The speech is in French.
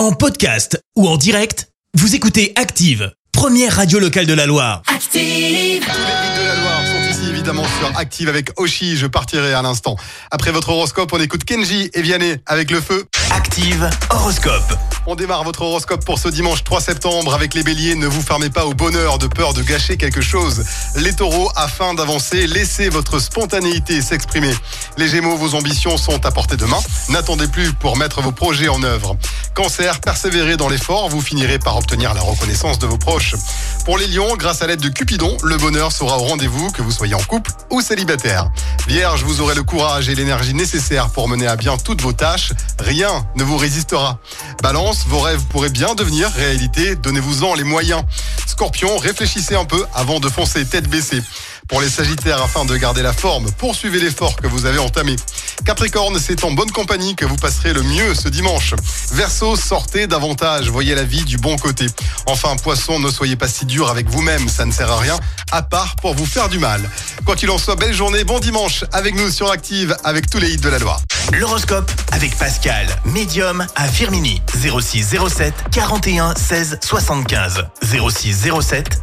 En podcast ou en direct, vous écoutez Active, première radio locale de la Loire. Tous les hits de la Loire sont ici évidemment sur Active avec Oshi. Je partirai à l'instant. Après votre horoscope, on écoute Kenji et Vianney avec le feu. Active Horoscope. On démarre votre horoscope pour ce dimanche 3 septembre avec les béliers. Ne vous fermez pas au bonheur de peur de gâcher quelque chose. Les taureaux, afin d'avancer, laissez votre spontanéité s'exprimer. Les gémeaux, vos ambitions sont à portée de main. N'attendez plus pour mettre vos projets en œuvre. Cancer, persévérez dans l'effort, vous finirez par obtenir la reconnaissance de vos proches. Pour les lions, grâce à l'aide de Cupidon, le bonheur sera au rendez-vous, que vous soyez en couple ou célibataire. Vierge, vous aurez le courage et l'énergie nécessaires pour mener à bien toutes vos tâches. Rien ne vous résistera. Balance, vos rêves pourraient bien devenir réalité, donnez-vous-en les moyens. Scorpion, réfléchissez un peu avant de foncer tête baissée. Pour les Sagittaires, afin de garder la forme, poursuivez l'effort que vous avez entamé. Capricorne, c'est en bonne compagnie que vous passerez le mieux ce dimanche. Verseau, sortez davantage, voyez la vie du bon côté. Enfin, Poisson, ne soyez pas si dur avec vous-même, ça ne sert à rien, à part pour vous faire du mal. Quoi qu'il en soit, belle journée, bon dimanche avec nous sur Active, avec tous les hits de la Loire. L'horoscope avec Pascal, médium à Firmini. 06 07 41 16 75. 06 07